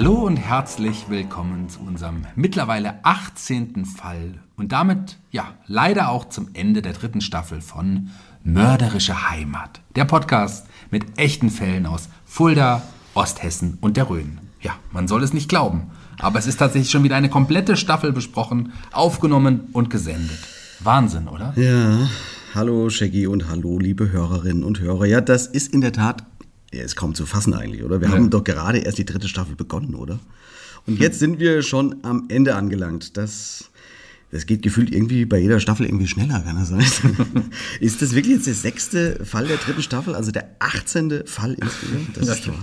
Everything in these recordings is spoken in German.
Hallo und herzlich willkommen zu unserem mittlerweile 18. Fall und damit ja leider auch zum Ende der dritten Staffel von Mörderische Heimat, der Podcast mit echten Fällen aus Fulda, Osthessen und der Rhön. Ja, man soll es nicht glauben, aber es ist tatsächlich schon wieder eine komplette Staffel besprochen, aufgenommen und gesendet. Wahnsinn, oder? Ja, hallo Shaggy und hallo liebe Hörerinnen und Hörer. Ja, das ist in der Tat ja, ist kaum zu fassen eigentlich, oder? Wir Ja. haben doch gerade erst die dritte Staffel begonnen, oder? Und jetzt sind wir schon am Ende angelangt. Das, das geht gefühlt irgendwie bei jeder Staffel irgendwie schneller, kann das sein? ist das wirklich jetzt der sechste Fall der dritten Staffel, also der 18. Fall insgesamt? Das ist doch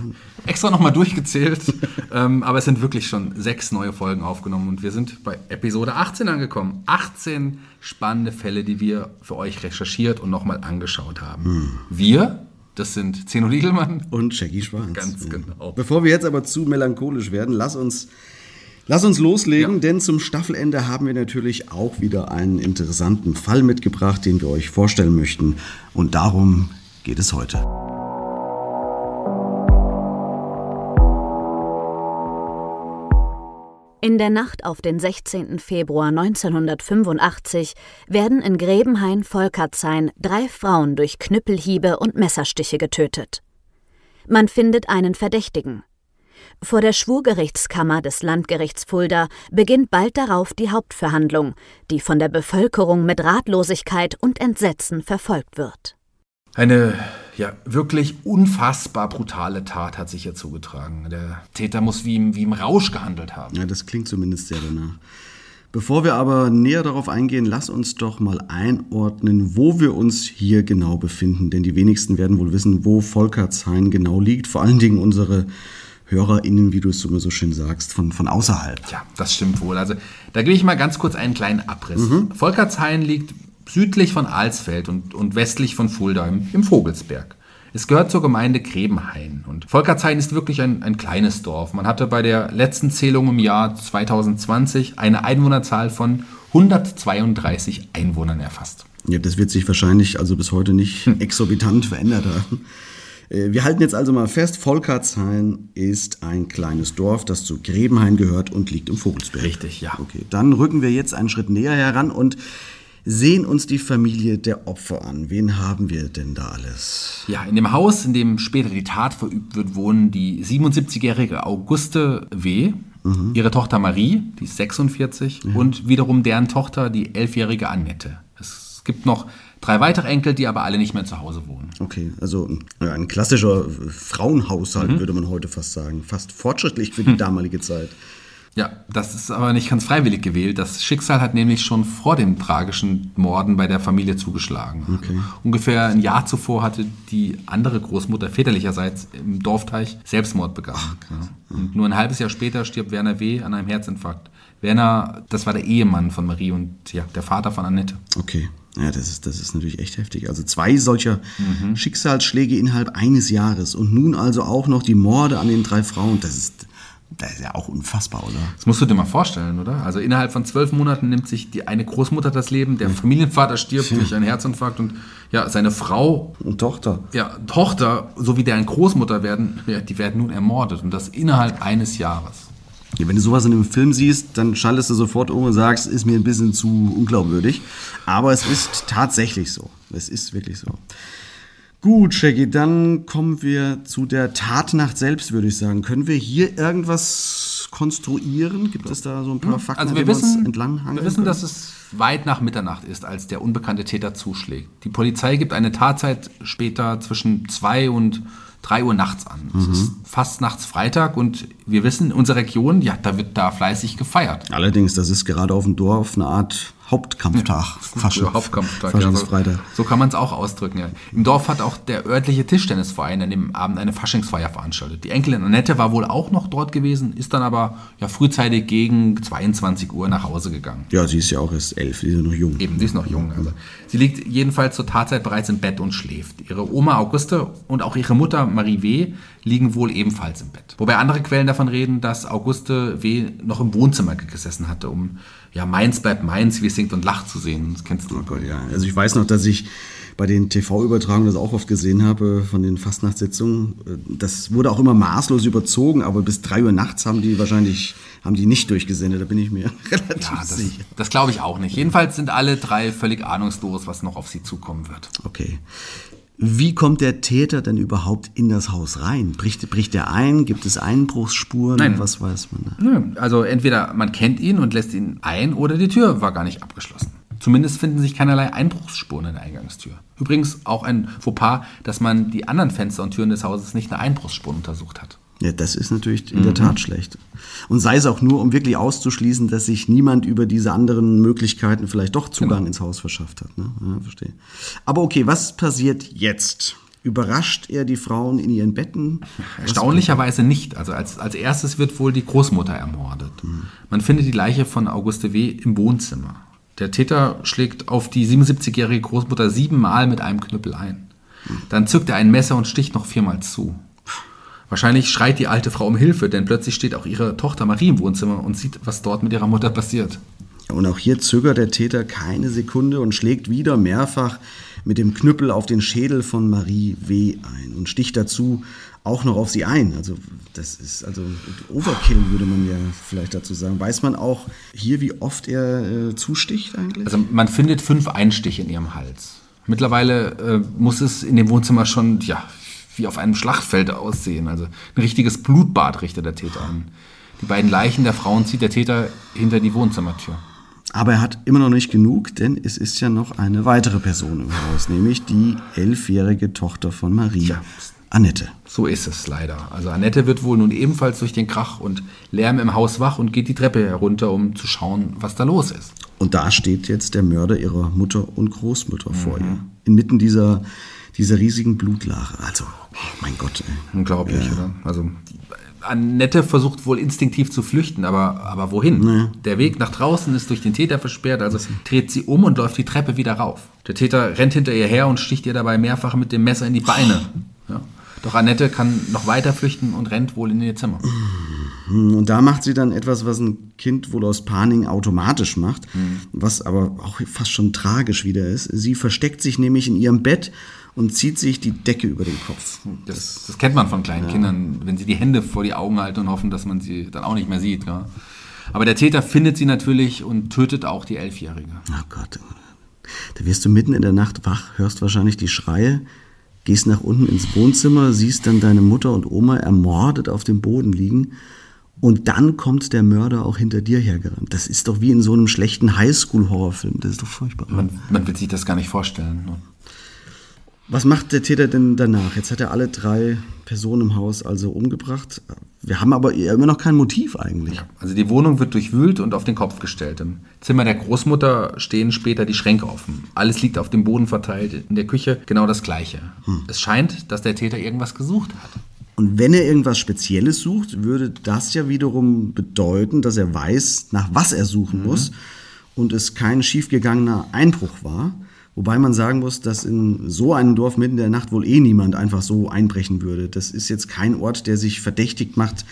Extra nochmal durchgezählt, ähm, aber es sind wirklich schon sechs neue Folgen aufgenommen und wir sind bei Episode 18 angekommen. 18 spannende Fälle, die wir für euch recherchiert und nochmal angeschaut haben. Wir, das sind Zeno Diegelmann. Und Shaggy Schwanz. Ganz Ja. genau. Bevor wir jetzt aber zu melancholisch werden, lass uns, lass uns loslegen, Ja. denn zum Staffelende haben wir natürlich auch wieder einen interessanten Fall mitgebracht, den wir euch vorstellen möchten. Und darum geht es heute. In der Nacht auf den 16. Februar 1985 werden in Grebenhain-Volkertshain drei Frauen durch Knüppelhiebe und Messerstiche getötet. Man findet einen Verdächtigen. Vor der Schwurgerichtskammer des Landgerichts Fulda beginnt bald darauf die Hauptverhandlung, die von der Bevölkerung mit Ratlosigkeit und Entsetzen verfolgt wird. Eine ja, wirklich unfassbar brutale Tat hat sich hier zugetragen. Der Täter muss wie im, wie im Rausch gehandelt haben. Ja, das klingt zumindest sehr danach. Bevor wir aber näher darauf eingehen, lass uns doch mal einordnen, wo wir uns hier genau befinden. Denn die wenigsten werden wohl wissen, wo Volkertshain genau liegt. Vor allen Dingen unsere HörerInnen, wie du es immer so schön sagst, von, von außerhalb. Ja, das stimmt wohl. Also da gebe ich mal ganz kurz einen kleinen Abriss. Volkertshain liegt südlich von Alsfeld und, und westlich von Fulda im, im Vogelsberg. Es gehört zur Gemeinde Grebenhain. Und Volkertshain ist wirklich ein, ein kleines Dorf. Man hatte bei der letzten Zählung im Jahr 2020 eine Einwohnerzahl von 132 Einwohnern erfasst. Ja, das wird sich wahrscheinlich also bis heute nicht exorbitant verändert haben. Äh, Wir halten jetzt also mal fest, Volkertshain ist ein kleines Dorf, das zu Grebenhain gehört und liegt im Vogelsberg. Richtig, ja. Okay, dann rücken wir jetzt einen Schritt näher heran und sehen uns die Familie der Opfer an. Wen haben wir denn da alles? Ja, in dem Haus, in dem später die Tat verübt wird, wohnen die 77-jährige Auguste W., ihre Tochter Marie, die ist 46, und wiederum deren Tochter, die 11-jährige Annette. Es gibt noch drei weitere Enkel, die aber alle nicht mehr zu Hause wohnen. Okay, also ein klassischer Frauenhaushalt, würde man heute fast sagen. Fast fortschrittlich für die damalige Zeit. Ja, das ist aber nicht ganz freiwillig gewählt. Das Schicksal hat nämlich schon vor dem tragischen Morden bei der Familie zugeschlagen. Okay. Ungefähr ein Jahr zuvor hatte die andere Großmutter väterlicherseits im Dorfteich Selbstmord begangen. Ja. Und nur ein halbes Jahr später stirbt Werner W. an einem Herzinfarkt. Werner, das war der Ehemann von Marie und ja, der Vater von Annette. Okay. Ja, das ist, das ist natürlich echt heftig. Also zwei solcher Schicksalsschläge innerhalb eines Jahres und nun also auch noch die Morde an den drei Frauen. Das ist, das ist ja auch unfassbar, oder? Das musst du dir mal vorstellen, oder? Also innerhalb von zwölf Monaten nimmt sich die eine Großmutter das Leben, der Familienvater stirbt durch einen Herzinfarkt und ja, seine Frau, Und Tochter. ja, Tochter sowie deren Großmutter werden, ja, die werden nun ermordet und das innerhalb eines Jahres. Ja, wenn du sowas in einem Film siehst, dann schaltest du sofort um und sagst, ist mir ein bisschen zu unglaubwürdig. Aber es ist tatsächlich so. Es ist wirklich so. Gut, Shaggy, dann kommen wir zu der Tatnacht selbst, würde ich sagen. Können wir hier irgendwas konstruieren? Gibt es da so ein paar Fakten, Also wir wissen, entlanghangeln wir wissen, können? dass es weit nach Mitternacht ist, als der unbekannte Täter zuschlägt. Die Polizei gibt eine Tatzeit später zwischen 2 und 3 Uhr nachts an. Mhm. Es ist fast nachts Freitag und wir wissen, in unserer Region, ja, da wird da fleißig gefeiert. Allerdings, das ist gerade auf dem Dorf eine Art Hauptkampftag. Fasch- Oder Hauptkampftag. Ja, so, Faschingsfreitag. so kann man es auch ausdrücken. Ja. Im Dorf hat auch der örtliche Tischtennisverein an dem Abend eine Faschingsfeier veranstaltet. Die Enkelin Annette war wohl auch noch dort gewesen, ist dann aber ja, frühzeitig gegen 22 Uhr nach Hause gegangen. Ja, sie ist ja auch erst elf, sie ist ja noch jung. Eben, sie ist noch jung. Also. Sie liegt jedenfalls zur Tatzeit bereits im Bett und schläft. Ihre Oma Auguste und auch ihre Mutter Marie W. liegen wohl ebenfalls im Bett. Wobei andere Quellen davon reden, dass Auguste W. noch im Wohnzimmer gesessen hatte, um ja, Mainz bleibt Mainz, wie es singt und lacht zu sehen. Das kennst du. Oh Gott, ja. Also ich weiß noch, dass ich bei den TV-Übertragungen das auch oft gesehen habe von den Fastnachtssitzungen. Das wurde auch immer maßlos überzogen, aber bis drei Uhr nachts haben die wahrscheinlich haben die nicht durchgesendet. Da bin ich mir relativ Ja, das, sicher. das glaube ich auch nicht. Jedenfalls sind alle drei völlig ahnungslos, was noch auf sie zukommen wird. Okay. Wie kommt der Täter denn überhaupt in das Haus rein? Bricht, bricht er ein? Gibt es Einbruchsspuren? Nein. Was weiß man da? Nö, Also entweder man kennt ihn und lässt ihn ein oder die Tür war gar nicht abgeschlossen. Zumindest finden sich keinerlei Einbruchsspuren in der Eingangstür. Übrigens auch ein Fauxpas, dass man die anderen Fenster und Türen des Hauses nicht nach Einbruchsspuren untersucht hat. Ja, das ist natürlich in der Tat schlecht. Und sei es auch nur, um wirklich auszuschließen, dass sich niemand über diese anderen Möglichkeiten vielleicht doch Zugang ins Haus verschafft hat. Ne? Ja, verstehe. Aber okay, was passiert jetzt? Überrascht er die Frauen in ihren Betten? Erstaunlicherweise nicht. Also als, als erstes wird wohl die Großmutter ermordet. Man findet die Leiche von Auguste W. im Wohnzimmer. Der Täter schlägt auf die 77-jährige Großmutter siebenmal mit einem Knüppel ein. Dann zückt er ein Messer und sticht noch viermal zu. Wahrscheinlich schreit die alte Frau um Hilfe, denn plötzlich steht auch ihre Tochter Marie im Wohnzimmer und sieht, was dort mit ihrer Mutter passiert. Und auch hier zögert der Täter keine Sekunde und schlägt wieder mehrfach mit dem Knüppel auf den Schädel von Marie W. ein und sticht dazu auch noch auf sie ein. Also das ist also Overkill würde man ja vielleicht dazu sagen. Weiß man auch hier, wie oft er äh, zusticht eigentlich? Also man findet fünf Einstiche in ihrem Hals. Mittlerweile äh, muss es in dem Wohnzimmer schon, ja, wie auf einem Schlachtfeld aussehen. Also ein richtiges Blutbad richtet der Täter an. Die beiden Leichen der Frauen zieht der Täter hinter die Wohnzimmertür. Aber er hat immer noch nicht genug, denn es ist ja noch eine weitere Person im Haus, nämlich die elfjährige Tochter von Marie, Ja. Annette. So ist es leider. Also Annette wird wohl nun ebenfalls durch den Krach und Lärm im Haus wach und geht die Treppe herunter, um zu schauen, was da los ist. Und da steht jetzt der Mörder ihrer Mutter und Großmutter vor ihr. Inmitten dieser, dieser riesigen Blutlache. Also, oh mein Gott. Ey. Unglaublich, oder? Also Annette versucht wohl instinktiv zu flüchten, aber, aber wohin? Der Weg nach draußen ist durch den Täter versperrt, also dreht sie um und läuft die Treppe wieder rauf. Der Täter rennt hinter ihr her und sticht ihr dabei mehrfach mit dem Messer in die Beine. Ja. Doch Annette kann noch weiter flüchten und rennt wohl in ihr Zimmer. Und da macht sie dann etwas, was ein Kind wohl aus Panik automatisch macht, was aber auch fast schon tragisch wieder ist. Sie versteckt sich nämlich in ihrem Bett und zieht sich die Decke über den Kopf. Das, das kennt man von kleinen Kindern, wenn sie die Hände vor die Augen halten und hoffen, dass man sie dann auch nicht mehr sieht. Ja. Aber der Täter findet sie natürlich und tötet auch die Elfjährige. Oh Gott. Da wirst du mitten in der Nacht wach, hörst wahrscheinlich die Schreie, gehst nach unten ins Wohnzimmer, siehst dann deine Mutter und Oma ermordet auf dem Boden liegen. Und dann kommt der Mörder auch hinter dir hergerannt. Das ist doch wie in so einem schlechten Highschool-Horrorfilm. Das ist doch furchtbar. Man, man will sich das gar nicht vorstellen. Was macht der Täter denn danach? Jetzt hat er alle drei Personen im Haus also umgebracht. Wir haben aber immer noch kein Motiv eigentlich. Also die Wohnung wird durchwühlt und auf den Kopf gestellt. Im Zimmer der Großmutter stehen später die Schränke offen. Alles liegt auf dem Boden verteilt. In der Küche genau das Gleiche. Hm. Es scheint, dass der Täter irgendwas gesucht hat. Und wenn er irgendwas Spezielles sucht, würde das ja wiederum bedeuten, dass er weiß, nach was er suchen mhm. muss und es kein schiefgegangener Einbruch war. Wobei man sagen muss, dass in so einem Dorf mitten in der Nacht wohl eh niemand einfach so einbrechen würde. Das ist jetzt kein Ort, der sich verdächtig macht,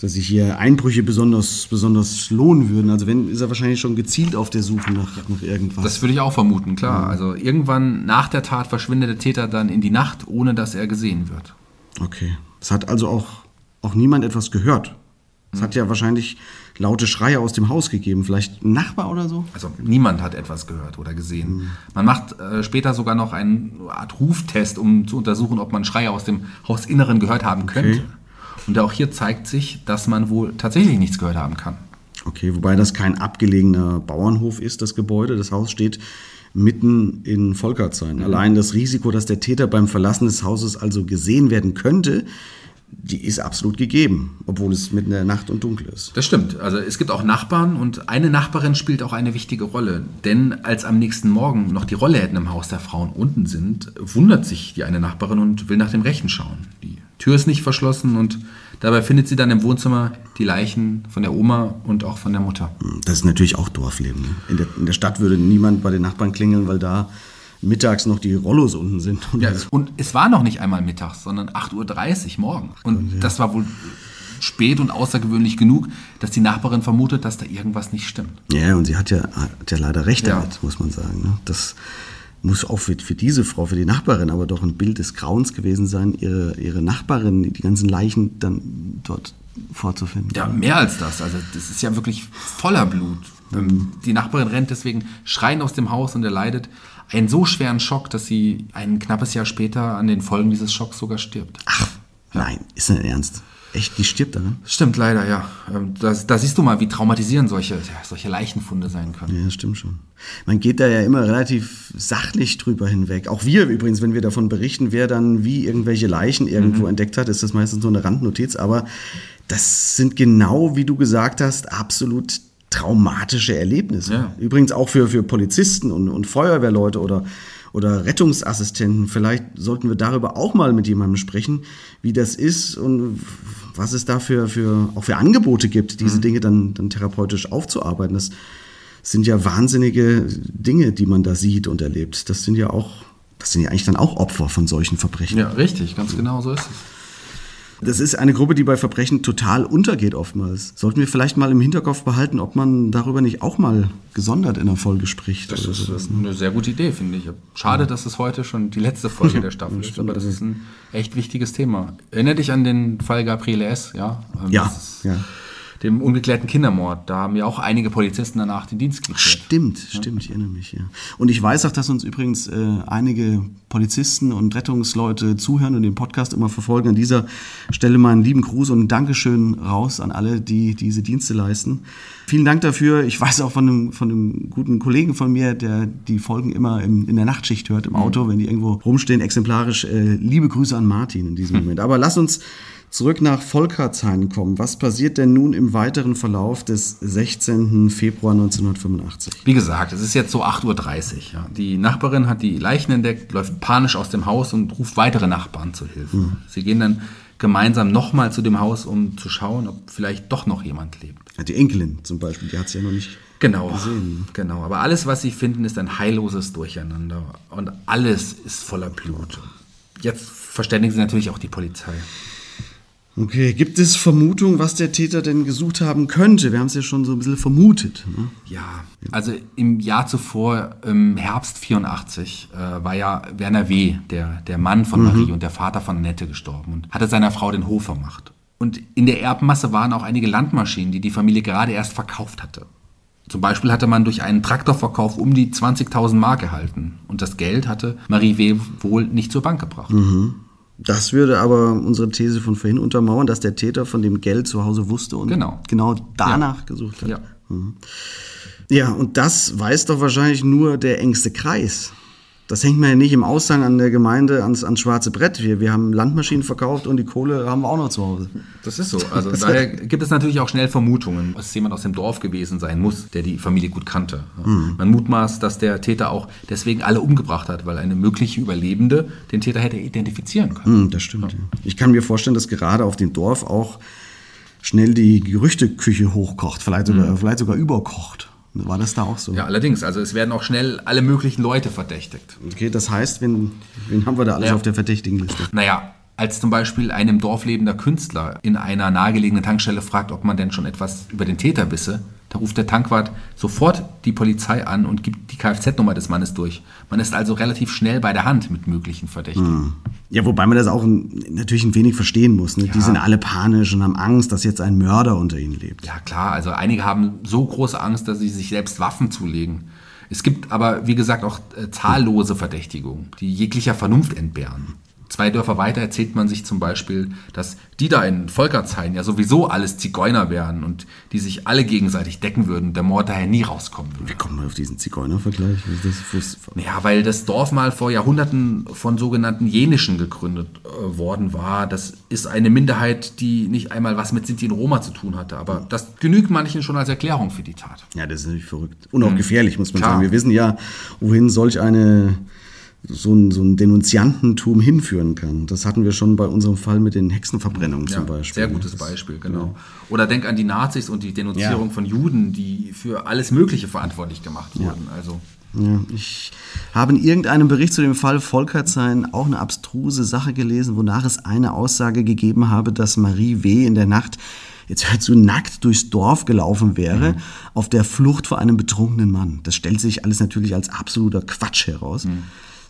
dass sich hier Einbrüche besonders, besonders lohnen würden. Also wenn, ist er wahrscheinlich schon gezielt auf der Suche nach, nach irgendwas. Das würde ich auch vermuten, klar. Also irgendwann nach der Tat verschwindet der Täter dann in die Nacht, ohne dass er gesehen wird. Okay. Es hat also auch, auch niemand etwas gehört. Es mhm. hat ja wahrscheinlich laute Schreie aus dem Haus gegeben. Vielleicht ein Nachbar oder so? Also niemand hat etwas gehört oder gesehen. Mhm. Man macht äh, später sogar noch eine Art Ruftest, um zu untersuchen, ob man Schreie aus dem Hausinneren gehört haben könnte. Okay. Und auch hier zeigt sich, dass man wohl tatsächlich nichts gehört haben kann. Okay, wobei das kein abgelegener Bauernhof ist, das Gebäude. Das Haus steht mitten in Volkertsheim. Mhm. Allein das Risiko, dass der Täter beim Verlassen des Hauses also gesehen werden könnte, die ist absolut gegeben, obwohl es mitten in der Nacht und dunkel ist. Das stimmt. Also es gibt auch Nachbarn und eine Nachbarin spielt auch eine wichtige Rolle. Denn als am nächsten Morgen noch die Rollläden im Haus der Frauen unten sind, wundert sich die eine Nachbarin und will nach dem Rechen schauen. Die Tür ist nicht verschlossen und dabei findet sie dann im Wohnzimmer die Leichen von der Oma und auch von der Mutter. Das ist natürlich auch Dorfleben. Ne? In, der, in der Stadt würde niemand bei den Nachbarn klingeln, weil da mittags noch die Rollos unten sind. Und, ja, und es war noch nicht einmal mittags, sondern 8.30 Uhr morgen. Und ja. das war wohl spät und außergewöhnlich genug, dass die Nachbarin vermutet, dass da irgendwas nicht stimmt. Ja, und sie hat ja, hat ja leider recht ja. damit, muss man sagen. Ne? Das muss auch für, für diese Frau, für die Nachbarin, aber doch ein Bild des Grauens gewesen sein, ihre, ihre Nachbarin, die ganzen Leichen dann dort vorzufinden. Ja, mehr als das. Also das ist ja wirklich voller Blut. Mhm. Die Nachbarin rennt deswegen schreien aus dem Haus und er leidet einen so schweren Schock, dass sie ein knappes Jahr später an den Folgen dieses Schocks sogar stirbt. Ach, ja. nein, ist das ernst? Echt, die stirbt daran? Stimmt, leider, ja. Ähm, da, siehst du mal, wie traumatisierend solche, solche Leichenfunde sein können. Ja, stimmt schon. Man geht da ja immer relativ sachlich drüber hinweg. Auch wir übrigens, wenn wir davon berichten, wer dann wie irgendwelche Leichen irgendwo mhm. entdeckt hat, ist das meistens nur eine Randnotiz. Aber das sind genau, wie du gesagt hast, absolut traumatische Erlebnisse. Ja. Übrigens auch für, für Polizisten und, und Feuerwehrleute oder, oder Rettungsassistenten. Vielleicht sollten wir darüber auch mal mit jemandem sprechen, wie das ist und was es da für, für, auch für Angebote gibt, diese mhm. Dinge dann, dann therapeutisch aufzuarbeiten. Das sind ja wahnsinnige Dinge, die man da sieht und erlebt. Das sind ja auch, das sind ja eigentlich dann auch Opfer von solchen Verbrechen. Ja, richtig, ganz genau so ist es. Das ist eine Gruppe, die bei Verbrechen total untergeht oftmals. Sollten wir vielleicht mal im Hinterkopf behalten, ob man darüber nicht auch mal gesondert in der Folge spricht. Das ist sowas, ne? eine sehr gute Idee, finde ich. Schade, dass es heute schon die letzte Folge der Staffel ist, aber das ist ein echt wichtiges Thema. Erinnere dich an den Fall Gabriele S., ja? Ähm, ja, ja dem ungeklärten Kindermord. Da haben ja auch einige Polizisten danach den Dienst gekriegt. Stimmt, ja. stimmt, ich erinnere mich, ja. Und ich weiß auch, dass uns übrigens äh, einige Polizisten und Rettungsleute zuhören und den Podcast immer verfolgen. An dieser Stelle mal einen lieben Gruß und ein Dankeschön raus an alle, die diese Dienste leisten. Vielen Dank dafür. Ich weiß auch von einem, von einem guten Kollegen von mir, der die Folgen immer im, in der Nachtschicht hört, im mhm. Auto, wenn die irgendwo rumstehen, exemplarisch. Äh, liebe Grüße an Martin in diesem Moment. Aber lass uns zurück nach Volkertshain kommen. Was passiert denn nun im weiteren Verlauf des 16. Februar 1985? Wie gesagt, es ist jetzt so 8.30 Uhr. Ja. Die Nachbarin hat die Leichen entdeckt, läuft panisch aus dem Haus und ruft weitere Nachbarn zu Hilfe. Mhm. Sie gehen dann gemeinsam nochmal zu dem Haus, um zu schauen, ob vielleicht doch noch jemand lebt. die Enkelin zum Beispiel, die hat sie ja noch nicht genau, gesehen. Genau, aber alles, was sie finden, ist ein heilloses Durcheinander und alles ist voller Blut. Jetzt verständigen sie natürlich auch die Polizei. Okay, gibt es Vermutungen, was der Täter denn gesucht haben könnte? Wir haben es ja schon so ein bisschen vermutet. Ne? Ja, also im Jahr zuvor, im Herbst 84, äh, war ja Werner W., der, der Mann von mhm. Marie und der Vater von Annette gestorben und hatte seiner Frau den Hof vermacht. Und in der Erbmasse waren auch einige Landmaschinen, die die Familie gerade erst verkauft hatte. Zum Beispiel hatte man durch einen Traktorverkauf um die 20.000 Mark erhalten. Und das Geld hatte Marie W. wohl nicht zur Bank gebracht. Mhm. Das würde aber unsere These von vorhin untermauern, dass der Täter von dem Geld zu Hause wusste und genau, genau danach ja. gesucht hat. Ja. Mhm. ja, und das weiß doch wahrscheinlich nur der engste Kreis Das hängt mir ja nicht im Aushang an der Gemeinde ans, ans schwarze Brett. Wir, wir haben Landmaschinen verkauft und die Kohle haben wir auch noch zu Hause. Das ist so. Also daher gibt es natürlich auch schnell Vermutungen, dass jemand aus dem Dorf gewesen sein muss, der die Familie gut kannte. Mhm. Man mutmaßt, dass der Täter auch deswegen alle umgebracht hat, weil eine mögliche Überlebende den Täter hätte identifizieren können. Mhm, das stimmt. Ja. Ich kann mir vorstellen, dass gerade auf dem Dorf auch schnell die Gerüchteküche hochkocht, vielleicht sogar, mhm. vielleicht sogar überkocht. War das da auch so? Ja, allerdings. Also es werden auch schnell alle möglichen Leute verdächtigt. Okay, das heißt, wen, wen haben wir da alles ja. auf der Verdächtigenliste? Naja, als zum Beispiel ein im Dorf lebender Künstler in einer nahegelegenen Tankstelle fragt, ob man denn schon etwas über den Täter wisse, da ruft der Tankwart sofort die Polizei an und gibt die Kfz-Nummer des Mannes durch. Man ist also relativ schnell bei der Hand mit möglichen Verdächtigen. Hm. Ja, wobei man das auch natürlich ein wenig verstehen muss. Ne? Ja. Die sind alle panisch und haben Angst, dass jetzt ein Mörder unter ihnen lebt. Ja, klar. Also einige haben so große Angst, dass sie sich selbst Waffen zulegen. Es gibt aber, wie gesagt, auch äh, zahllose Verdächtigungen, die jeglicher Vernunft entbehren. Zwei Dörfer weiter erzählt man sich zum Beispiel, dass die da in Volkertshain ja sowieso alles Zigeuner wären und die sich alle gegenseitig decken würden, der Mord daher nie rauskommen würde. Wie kommt man auf diesen Zigeuner-Vergleich? Ja, weil das Dorf mal vor Jahrhunderten von sogenannten Jenischen gegründet äh, worden war. Das ist eine Minderheit, die nicht einmal was mit Sinti und Roma zu tun hatte. Aber das genügt manchen schon als Erklärung für die Tat. Ja, das ist natürlich verrückt. Und auch mhm. gefährlich, muss man Klar. sagen. Wir wissen ja, wohin solch eine so ein, so ein Denunziantentum hinführen kann. Das hatten wir schon bei unserem Fall mit den Hexenverbrennungen ja, zum Beispiel. Sehr gutes Beispiel, genau. Ja. Oder denk an die Nazis und die Denunzierung ja. von Juden, die für alles Mögliche verantwortlich gemacht wurden. Also. Ich habe in irgendeinem Bericht zu dem Fall Volkertsein auch eine abstruse Sache gelesen, wonach es eine Aussage gegeben habe, dass Marie W. in der Nacht jetzt hört so nackt durchs Dorf gelaufen wäre, mhm. auf der Flucht vor einem betrunkenen Mann. Das stellt sich alles natürlich als absoluter Quatsch heraus. Mhm.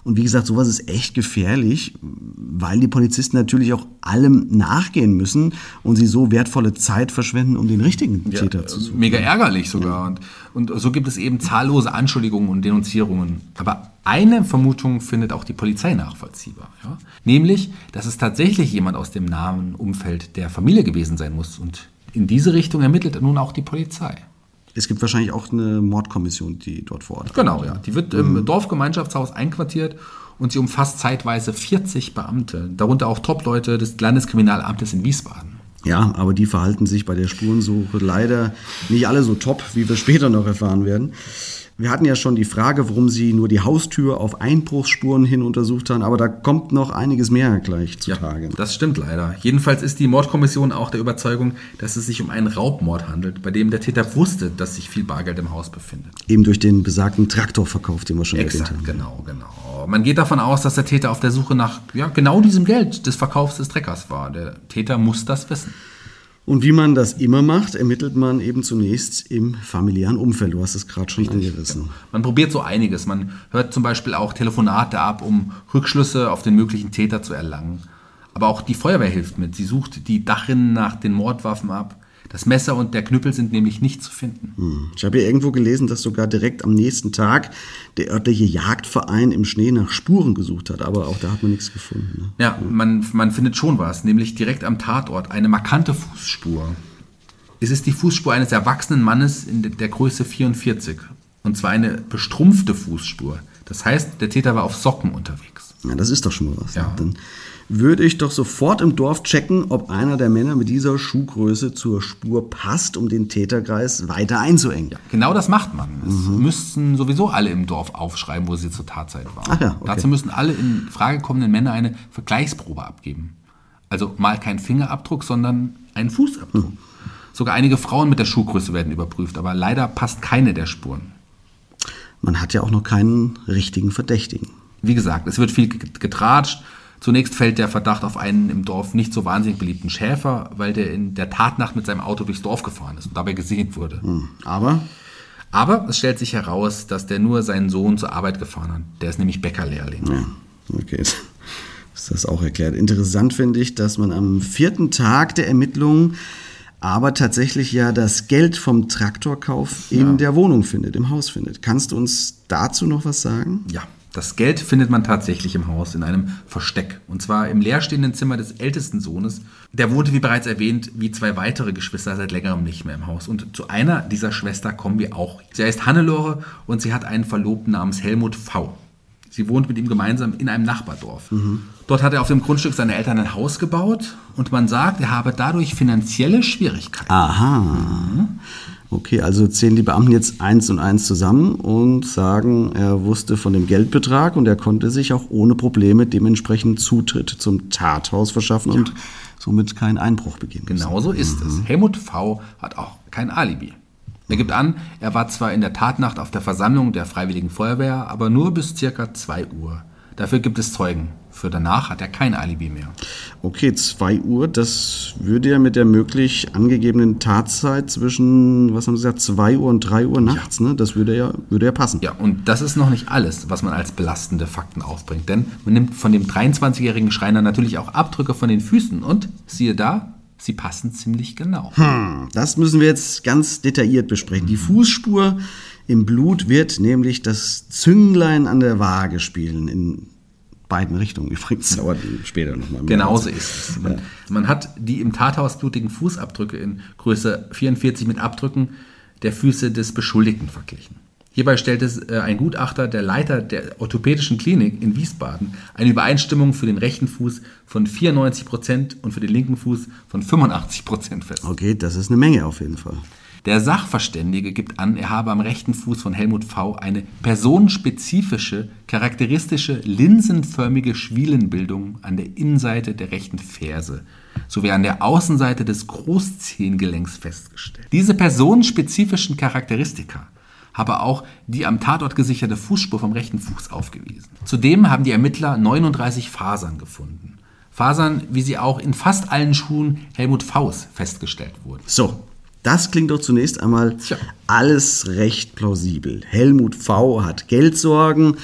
Und wie gesagt, sowas ist echt gefährlich, weil die Polizisten natürlich auch allem nachgehen müssen und sie so wertvolle Zeit verschwenden, um den richtigen ja, Täter zu suchen. Mega ärgerlich sogar. Ja. Und, und so gibt es eben zahllose Anschuldigungen und Denunzierungen. Aber eine Vermutung findet auch die Polizei nachvollziehbar. Ja? Nämlich, dass es tatsächlich jemand aus dem nahen Umfeld der Familie gewesen sein muss. Und in diese Richtung ermittelt nun auch die Polizei. Es gibt wahrscheinlich auch eine Mordkommission, die dort vor Ort ist. Genau, ja. Die wird im mhm. Dorfgemeinschaftshaus einquartiert und sie umfasst zeitweise 40 Beamte, darunter auch Top-Leute des Landeskriminalamtes in Wiesbaden. Ja, aber die verhalten sich bei der Spurensuche leider nicht alle so top, wie wir später noch erfahren werden. Wir hatten ja schon die Frage, warum Sie nur die Haustür auf Einbruchsspuren hin untersucht haben, aber da kommt noch einiges mehr gleich zutage. Ja, das stimmt leider. Jedenfalls ist die Mordkommission auch der Überzeugung, dass es sich um einen Raubmord handelt, bei dem der Täter wusste, dass sich viel Bargeld im Haus befindet. Eben durch den besagten Traktorverkauf, den wir schon Exakt, erwähnt haben. Genau, genau. Man geht davon aus, dass der Täter auf der Suche nach ja, genau diesem Geld des Verkaufs des Treckers war. Der Täter muss das wissen. Und wie man das immer macht, ermittelt man eben zunächst im familiären Umfeld. Du hast es gerade schon Richtig, angerissen. Genau. Man probiert so einiges. Man hört zum Beispiel auch Telefonate ab, um Rückschlüsse auf den möglichen Täter zu erlangen. Aber auch die Feuerwehr hilft mit. Sie sucht die Dachrinnen nach den Mordwaffen ab. Das Messer und der Knüppel sind nämlich nicht zu finden. Hm. Ich habe ja irgendwo gelesen, dass sogar direkt am nächsten Tag der örtliche Jagdverein im Schnee nach Spuren gesucht hat, aber auch da hat man nichts gefunden. Ne? Ja, ja. Man, man findet schon was, nämlich direkt am Tatort eine markante Fußspur. Es ist die Fußspur eines erwachsenen Mannes in der Größe 44. Und zwar eine bestrumpfte Fußspur. Das heißt, der Täter war auf Socken unterwegs. Ja, das ist doch schon mal was. Ja. Dann würde ich doch sofort im Dorf checken, ob einer der Männer mit dieser Schuhgröße zur Spur passt, um den Täterkreis weiter einzuengen. Ja, genau das macht man. Es mhm. müssten sowieso alle im Dorf aufschreiben, wo sie zur Tatzeit waren. Ja, okay. Dazu müssen alle in Frage kommenden Männer eine Vergleichsprobe abgeben. Also mal kein Fingerabdruck, sondern einen Fußabdruck. Mhm. Sogar einige Frauen mit der Schuhgröße werden überprüft, aber leider passt keine der Spuren. Man hat ja auch noch keinen richtigen Verdächtigen. Wie gesagt, es wird viel getratscht Zunächst fällt der Verdacht auf einen im Dorf nicht so wahnsinnig beliebten Schäfer, weil der in der Tatnacht mit seinem Auto durchs Dorf gefahren ist und dabei gesehen wurde. Hm, aber? Aber es stellt sich heraus, dass der nur seinen Sohn zur Arbeit gefahren hat. Der ist nämlich Bäckerlehrling. Ja, okay. Ist das auch erklärt. Interessant finde ich, dass man am vierten Tag der Ermittlungen aber tatsächlich ja das Geld vom Traktorkauf in ja. der Wohnung findet, im Haus findet. Kannst du uns dazu noch was sagen? Ja, das Geld findet man tatsächlich im Haus in einem Versteck. Und zwar im leerstehenden Zimmer des ältesten Sohnes. Der wohnte, wie bereits erwähnt, wie zwei weitere Geschwister seit längerem nicht mehr im Haus. Und zu einer dieser Schwester kommen wir auch. Sie heißt Hannelore und sie hat einen Verlobten namens Helmut V. Sie wohnt mit ihm gemeinsam in einem Nachbardorf. Dort hat er auf dem Grundstück seiner Eltern ein Haus gebaut und man sagt, er habe dadurch finanzielle Schwierigkeiten. Aha. Okay, also zählen die Beamten jetzt eins und eins zusammen und sagen, er wusste von dem Geldbetrag und er konnte sich auch ohne Probleme dementsprechend Zutritt zum Tathaus verschaffen und somit keinen Einbruch begehen. müssen. Genauso ist es. Helmut V. hat auch kein Alibi. Er gibt an, er war zwar in der Tatnacht auf der Versammlung der Freiwilligen Feuerwehr, aber nur bis circa 2 Uhr. Dafür gibt es Zeugen. Für danach hat er kein Alibi mehr. Okay, 2 Uhr, das würde ja mit der möglich angegebenen Tatzeit zwischen, was haben Sie gesagt, 2 Uhr und 3 Uhr nachts, ne? Das würde ja, würde ja passen. Ja, und das ist noch nicht alles, was man als belastende Fakten aufbringt. Denn man nimmt von dem 23-jährigen Schreiner natürlich auch Abdrücke von den Füßen und siehe da, sie passen ziemlich genau. Das müssen wir jetzt ganz detailliert besprechen. Die Fußspur im Blut wird nämlich das Zünglein an der Waage spielen. In beiden Richtungen übrigens. Dauert später nochmal. Genauso ist es. Man, man hat die im Tathaus blutigen Fußabdrücke in Größe 44 mit Abdrücken der Füße des Beschuldigten verglichen. Hierbei stellte äh, ein Gutachter, der Leiter der orthopädischen Klinik in Wiesbaden, eine Übereinstimmung für den rechten Fuß von 94 Prozent und für den linken Fuß von 85 Prozent fest. Okay, das ist eine Menge auf jeden Fall. Der Sachverständige gibt an, er habe am rechten Fuß von Helmut V. eine personenspezifische, charakteristische, linsenförmige Schwielenbildung an der Innenseite der rechten Ferse sowie an der Außenseite des Großzehengelenks festgestellt. Diese personenspezifischen Charakteristika habe auch die am Tatort gesicherte Fußspur vom rechten Fuß aufgewiesen. Zudem haben die Ermittler 39 Fasern gefunden. Fasern, wie sie auch in fast allen Schuhen Helmut Vs festgestellt wurden. So, das klingt doch zunächst einmal Tja. alles recht plausibel. Helmut V. hat Geldsorgen,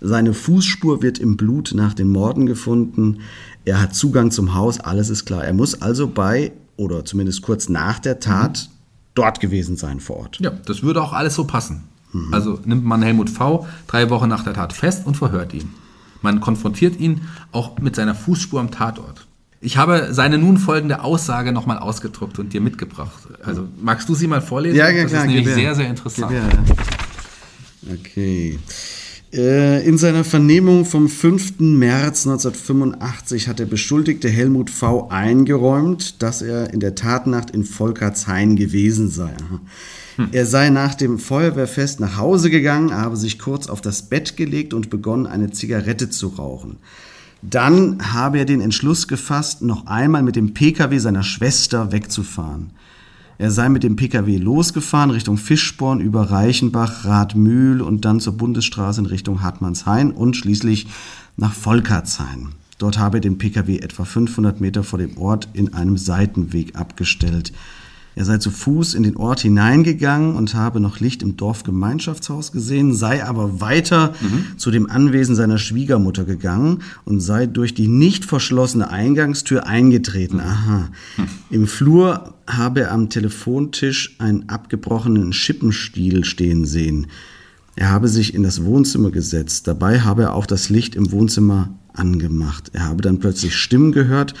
seine Fußspur wird im Blut nach den Morden gefunden, er hat Zugang zum Haus, alles ist klar. Er muss also bei, oder zumindest kurz nach der Tat, dort gewesen sein vor Ort. Ja, das würde auch alles so passen. Also nimmt man Helmut V. drei Wochen nach der Tat fest und verhört ihn. Man konfrontiert ihn auch mit seiner Fußspur am Tatort. Ich habe seine nun folgende Aussage nochmal ausgedruckt und dir mitgebracht. Also magst du sie mal vorlesen? Ja, ja, das klar, ist nämlich sehr, sehr interessant. Okay. Äh, In seiner Vernehmung vom 5. März 1985 hat der Beschuldigte Helmut V. eingeräumt, dass er in der Tatnacht in Volkertshain gewesen sei. Aha. Er sei nach dem Feuerwehrfest nach Hause gegangen, habe sich kurz auf das Bett gelegt und begonnen, eine Zigarette zu rauchen. Dann habe er den Entschluss gefasst, noch einmal mit dem Pkw seiner Schwester wegzufahren. Er sei mit dem Pkw losgefahren Richtung Fischborn über Reichenbach, Radmühl und dann zur Bundesstraße in Richtung Hartmannshain und schließlich nach Volkertshain. Dort habe er den Pkw etwa 500 Meter vor dem Ort in einem Seitenweg abgestellt. Er sei zu Fuß in den Ort hineingegangen und habe noch Licht im Dorfgemeinschaftshaus gesehen, sei aber weiter zu dem Anwesen seiner Schwiegermutter gegangen und sei durch die nicht verschlossene Eingangstür eingetreten. Aha. Im Flur habe er am Telefontisch einen abgebrochenen Schippenstiel stehen sehen. Er habe sich in das Wohnzimmer gesetzt. Dabei habe er auch das Licht im Wohnzimmer angemacht. Er habe dann plötzlich Stimmen gehört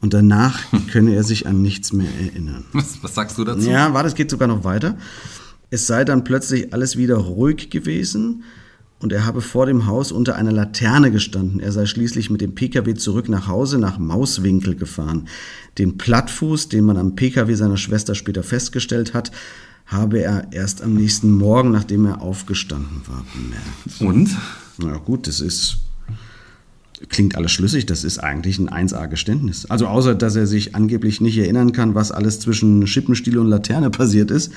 und danach könne er sich an nichts mehr erinnern. Was, was sagst du dazu? Ja, warte, es geht sogar noch weiter. Es sei dann plötzlich alles wieder ruhig gewesen und er habe vor dem Haus unter einer Laterne gestanden. Er sei schließlich mit dem Pkw zurück nach Hause nach Mauswinkel gefahren. Den Plattfuß, den man am Pkw seiner Schwester später festgestellt hat, habe er erst am nächsten Morgen, nachdem er aufgestanden war, bemerkt. Und? Na gut, das ist. Klingt alles schlüssig, das ist eigentlich ein 1A-Geständnis. Also außer, dass er sich angeblich nicht erinnern kann, was alles zwischen Schippenstiel und Laterne passiert ist.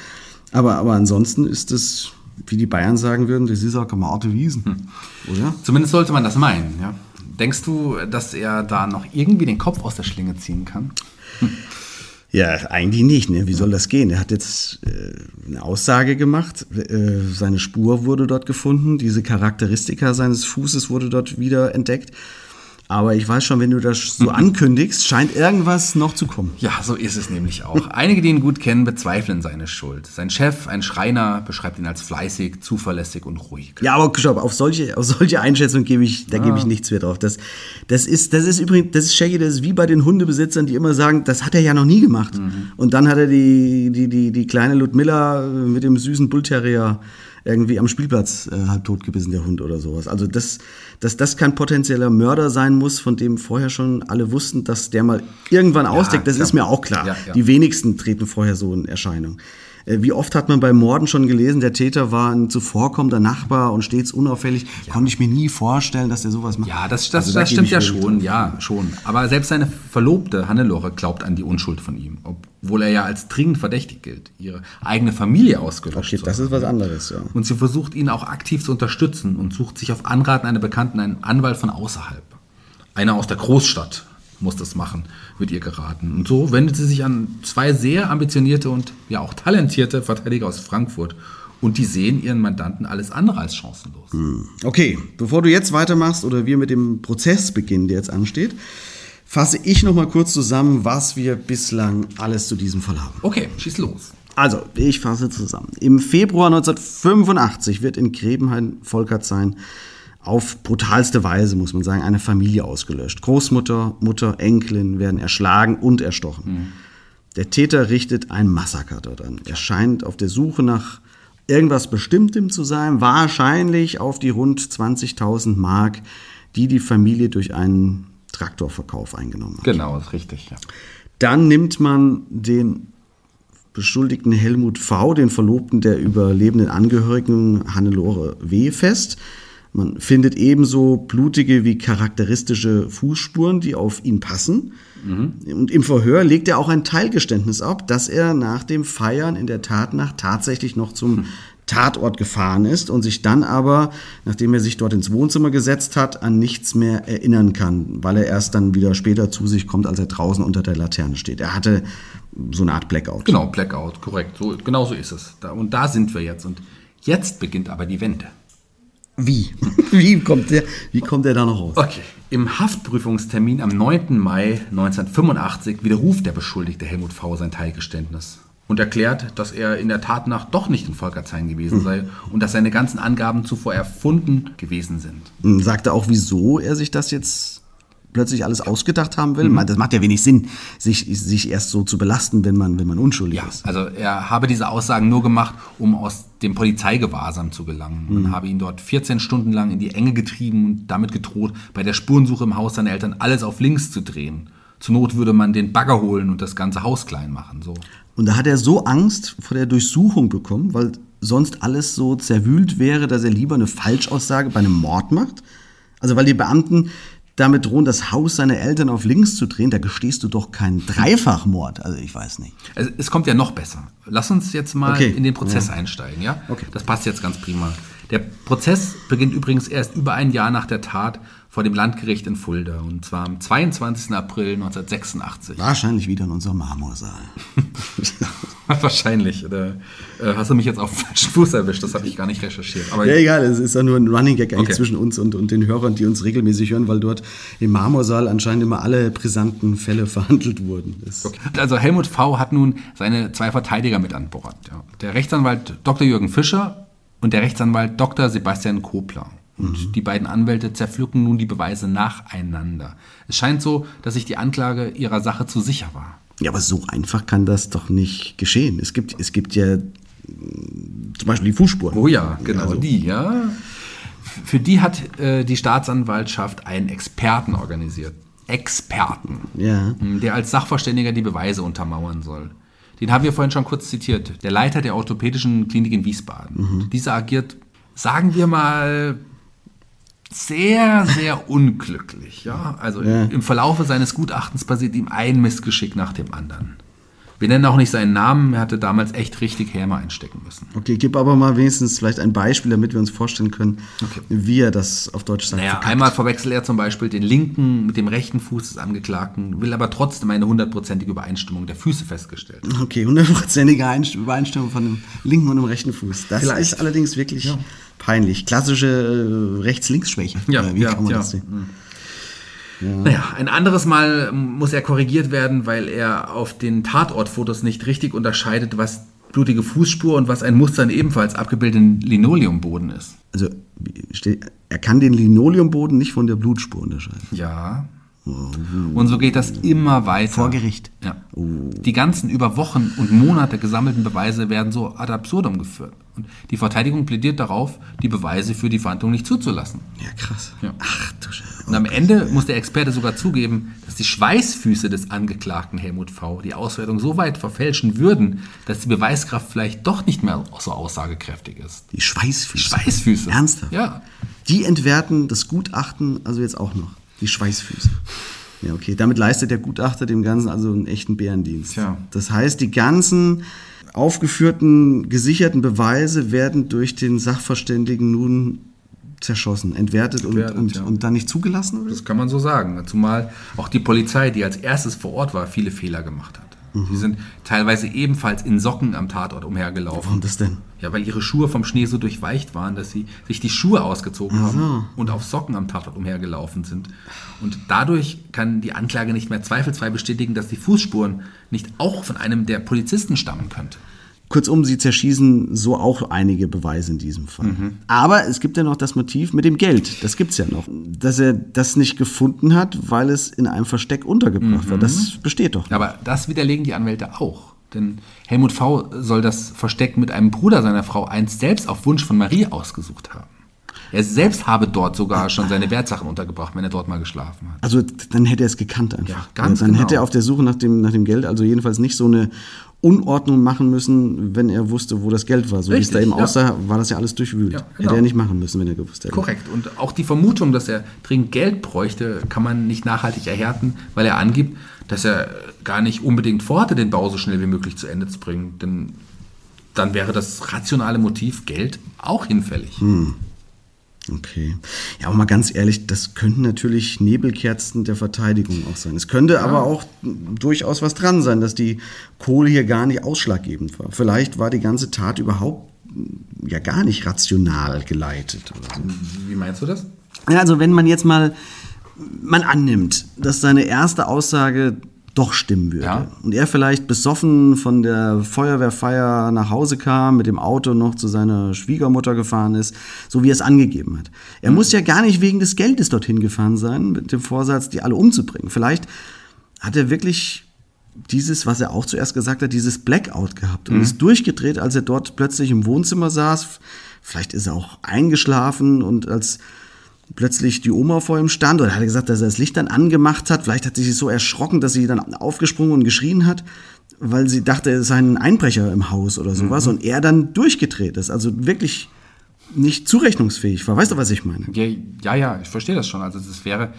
Aber, aber ansonsten ist es, wie die Bayern sagen würden, das ist auch gemarte Wiesen. Oder? Zumindest sollte man das meinen, ja. Denkst du, dass er da noch irgendwie den Kopf aus der Schlinge ziehen kann? Ja, eigentlich nicht. Ne? Wie soll das gehen? Er hat jetzt äh, eine Aussage gemacht. Äh, seine Spur wurde dort gefunden. Diese Charakteristika seines Fußes wurde dort wieder entdeckt. Aber ich weiß schon, wenn du das so ankündigst, scheint irgendwas noch zu kommen. Ja, so ist es nämlich auch. Einige, die ihn gut kennen, bezweifeln seine Schuld. Sein Chef, ein Schreiner, beschreibt ihn als fleißig, zuverlässig und ruhig. Ja, aber stopp, auf solche, auf solche Einschätzung gebe ich, da gebe ich nichts mehr drauf. Das, das ist, das ist übrigens, das ist Shaggy, das ist wie bei den Hundebesitzern, die immer sagen, das hat er ja noch nie gemacht. Und dann hat er die, die, die, die kleine Ludmilla mit dem süßen Bullterrier irgendwie am Spielplatz äh, halb tot gebissen, der Hund oder sowas. Also dass, dass das kein potenzieller Mörder sein muss, von dem vorher schon alle wussten, dass der mal irgendwann ausdeckt, das klar. ist mir auch klar. Ja, ja. Die wenigsten treten vorher so in Erscheinung. Äh, Wie oft hat man bei Morden schon gelesen, der Täter war ein zuvorkommender Nachbar und stets unauffällig. Konnte ich mir nie vorstellen, dass der sowas macht. Ja, das, das, Also da das gebe stimmt ja schon, drauf. ja, schon. Aber selbst seine Verlobte Hannelore glaubt an die Unschuld von ihm, obwohl er ja als dringend verdächtig gilt, ihre eigene Familie ausgelöscht Okay, das ist was anderes, ja. Und sie versucht ihn auch aktiv zu unterstützen und sucht sich auf Anraten einer Bekannten einen Anwalt von außerhalb. Einer aus der Großstadt muss das machen, wird ihr geraten. Und so wendet sie sich an zwei sehr ambitionierte und ja auch talentierte Verteidiger aus Frankfurt. Und die sehen ihren Mandanten alles andere als chancenlos. Okay, bevor du jetzt weitermachst oder wir mit dem Prozess beginnen, der jetzt ansteht, fasse ich noch mal kurz zusammen, was wir bislang alles zu diesem Fall haben. Okay, schieß los. Also, ich fasse zusammen. Im Februar 1985 wird in Grebenhain-Volkertshain auf brutalste Weise, muss man sagen, eine Familie ausgelöscht. Großmutter, Mutter, Enkelin werden erschlagen und erstochen. Der Täter richtet ein Massaker dort an. Er scheint auf der Suche nach irgendwas Bestimmtem zu sein, wahrscheinlich auf die rund 20.000 Mark, die die Familie durch einen Traktorverkauf eingenommen hat. Genau, ist richtig. Ja. Dann nimmt man den Beschuldigten Helmut V., den Verlobten der überlebenden Angehörigen Hannelore W., fest. Man findet ebenso blutige wie charakteristische Fußspuren, die auf ihn passen. Und im Verhör legt er auch ein Teilgeständnis ab, dass er nach dem Feiern in der Tatnacht tatsächlich noch zum Tatort gefahren ist und sich dann aber, nachdem er sich dort ins Wohnzimmer gesetzt hat, an nichts mehr erinnern kann, weil er erst dann wieder später zu sich kommt, als er draußen unter der Laterne steht. Er hatte so eine Art Blackout. Genau, Blackout, korrekt. So, genau so ist es. Da, und da sind wir jetzt. Und jetzt beginnt aber die Wende. Wie? Wie kommt der, wie kommt der da noch raus? Okay. Im Haftprüfungstermin am 9. Mai 1985 widerruft der Beschuldigte Helmut V. sein Teilgeständnis und erklärt, dass er in der Tatnacht doch nicht in Volkertsheim gewesen sei und dass seine ganzen Angaben zuvor erfunden gewesen sind. Sagt er auch, wieso er sich das jetzt plötzlich alles ausgedacht haben will? Das macht ja wenig Sinn, sich, sich erst so zu belasten, wenn man, wenn man unschuldig Ja, ist. also er habe diese Aussagen nur gemacht, um aus dem Polizeigewahrsam zu gelangen. Man habe ihn dort 14 Stunden lang in die Enge getrieben und damit gedroht, bei der Spurensuche im Haus seiner Eltern alles auf links zu drehen. Zur Not würde man den Bagger holen und das ganze Haus klein machen. So. Und da hat er so Angst vor der Durchsuchung bekommen, weil sonst alles so zerwühlt wäre, dass er lieber eine Falschaussage bei einem Mord macht. Also weil die Beamten damit drohen, das Haus seiner Eltern auf links zu drehen, da gestehst du doch keinen Dreifachmord. Also ich weiß nicht. Also es kommt ja noch besser. Lass uns jetzt mal Okay, in den Prozess ja. einsteigen, ja? Okay. Das passt jetzt ganz prima. Der Prozess beginnt übrigens erst über ein Jahr nach der Tat vor dem Landgericht in Fulda und zwar am 22. April 1986. Wahrscheinlich wieder in unserem Marmorsaal. Wahrscheinlich. Oder, äh, hast du mich jetzt auf den falschen Fuß erwischt? Das habe ich gar nicht recherchiert. Aber Ja, egal, es ist ja nur ein Running Gag eigentlich Okay. zwischen uns und, und den Hörern, die uns regelmäßig hören, weil dort im Marmorsaal anscheinend immer alle brisanten Fälle verhandelt wurden. Das, Also Helmut V. hat nun seine zwei Verteidiger mit an Bord. Ja. Der Rechtsanwalt Dr. Jürgen Fischer und der Rechtsanwalt Dr. Sebastian Kopler. Und die beiden Anwälte zerpflücken nun die Beweise nacheinander. Es scheint so, dass sich die Anklage ihrer Sache zu sicher war. Ja, aber so einfach kann das doch nicht geschehen. Es gibt, es gibt ja mm, zum Beispiel die Fußspuren. Oh ja, genau Also- die, ja. Für die hat äh, die Staatsanwaltschaft einen Experten organisiert. Experten. Ja. m, Der als Sachverständiger die Beweise untermauern soll. Den haben wir vorhin schon kurz zitiert. Der Leiter der orthopädischen Klinik in Wiesbaden. Mhm. Dieser agiert, sagen wir mal, sehr, sehr unglücklich. Ja? Also Ja. im Verlaufe seines Gutachtens passiert ihm ein Missgeschick nach dem anderen. Wir nennen auch nicht seinen Namen, er hatte damals echt richtig Häme einstecken müssen. Okay, gib aber mal wenigstens vielleicht ein Beispiel, damit wir uns vorstellen können, Okay. wie er das auf Deutsch sagt. Naja, verkackt. einmal verwechselt er zum Beispiel den linken mit dem rechten Fuß des Angeklagten, will aber trotzdem eine hundertprozentige Übereinstimmung der Füße festgestellt. Okay, hundertprozentige Einst- Übereinstimmung von dem linken und dem rechten Fuß. Das Vielleicht. ist allerdings wirklich peinlich. Klassische äh, Rechts-Links-Schwäche. Ja, wie ja, kann man ja. das sehen? Naja, ein anderes Mal muss er korrigiert werden, weil er auf den Tatortfotos nicht richtig unterscheidet, was blutige Fußspur und was ein Muster in ebenfalls abgebildeten Linoleumboden ist. Also er kann den Linoleumboden nicht von der Blutspur unterscheiden. Ja, Und so geht das immer weiter. Vor Gericht. Ja. Die ganzen über Wochen und Monate gesammelten Beweise werden so ad absurdum geführt. Und die Verteidigung plädiert darauf, die Beweise für die Verhandlung nicht zuzulassen. Ja, krass. Ja. Ach du Scheiße. Und am Ende muss der Experte sogar zugeben, dass die Schweißfüße des Angeklagten Helmut V. die Auswertung so weit verfälschen würden, dass die Beweiskraft vielleicht doch nicht mehr so aussagekräftig ist. Die Schweißfüße. Schweißfüße. Ernsthaft? Ja. Die entwerten das Gutachten, also jetzt auch noch. Die Schweißfüße. Ja, okay. Damit leistet der Gutachter dem Ganzen also einen echten Bärendienst. Tja. Das heißt, die ganzen aufgeführten, gesicherten Beweise werden durch den Sachverständigen nun zerschossen, entwertet, Entwertet, und, und, ja. und dann nicht zugelassen? Oder? Das kann man so sagen. Zumal auch die Polizei, die als erstes vor Ort war, viele Fehler gemacht hat. Sie sind teilweise ebenfalls in Socken am Tatort umhergelaufen. Warum das denn? Ja, weil ihre Schuhe vom Schnee so durchweicht waren, dass sie sich die Schuhe ausgezogen haben und auf Socken am Tatort umhergelaufen sind. Und dadurch kann die Anklage nicht mehr zweifelsfrei bestätigen, dass die Fußspuren nicht auch von einem der Polizisten stammen könnte. Kurzum, sie zerschießen so auch einige Beweise in diesem Fall. Mhm. Aber es gibt ja noch das Motiv mit dem Geld. Das gibt's ja noch. Dass er das nicht gefunden hat, weil es in einem Versteck untergebracht war. Mhm. Das besteht doch. Aber das widerlegen die Anwälte auch. Denn Helmut V. soll das Versteck mit einem Bruder seiner Frau einst selbst auf Wunsch von Marie ausgesucht haben. Er selbst habe dort sogar schon seine Wertsachen untergebracht, wenn er dort mal geschlafen hat. Also dann hätte er es gekannt einfach. Ja, ganz dann genau. hätte er auf der Suche nach dem, nach dem Geld also jedenfalls nicht so eine Unordnung machen müssen, wenn er wusste, wo das Geld war. So wie es da eben ja. aussah, war das ja alles durchwühlt. Ja, genau. Hätte er nicht machen müssen, wenn er gewusst hätte. Korrekt. Und auch die Vermutung, dass er dringend Geld bräuchte, kann man nicht nachhaltig erhärten, weil er angibt, dass er gar nicht unbedingt vorhatte, den Bau so schnell wie möglich zu Ende zu bringen. Denn dann wäre das rationale Motiv Geld auch hinfällig. Okay. Ja, aber mal ganz ehrlich, das könnten natürlich Nebelkerzen der Verteidigung auch sein. Es könnte aber auch durchaus was dran sein, dass die Kohle hier gar nicht ausschlaggebend war. Vielleicht war die ganze Tat überhaupt mm, ja gar nicht rational geleitet so. Wie meinst du das? Ja, also wenn man jetzt mal man annimmt, dass seine erste Aussage doch stimmen würde Ja. und er vielleicht besoffen von der Feuerwehrfeier nach Hause kam, mit dem Auto noch zu seiner Schwiegermutter gefahren ist, so wie er es angegeben hat. Er muss ja gar nicht wegen des Geldes dorthin gefahren sein, mit dem Vorsatz, die alle umzubringen. Vielleicht hat er wirklich dieses, was er auch zuerst gesagt hat, dieses Blackout gehabt und ist durchgedreht, als er dort plötzlich im Wohnzimmer saß. Vielleicht ist er auch eingeschlafen und als plötzlich die Oma vor ihm stand oder hat er gesagt, dass er das Licht dann angemacht hat. Vielleicht hat sie sich so erschrocken, dass sie dann aufgesprungen und geschrien hat, weil sie dachte, es sei ein Einbrecher im Haus oder sowas und er dann durchgedreht ist. Also wirklich nicht zurechnungsfähig war. Weißt du, was ich meine? Ja, ja, ja, ich verstehe das schon. Also das wäre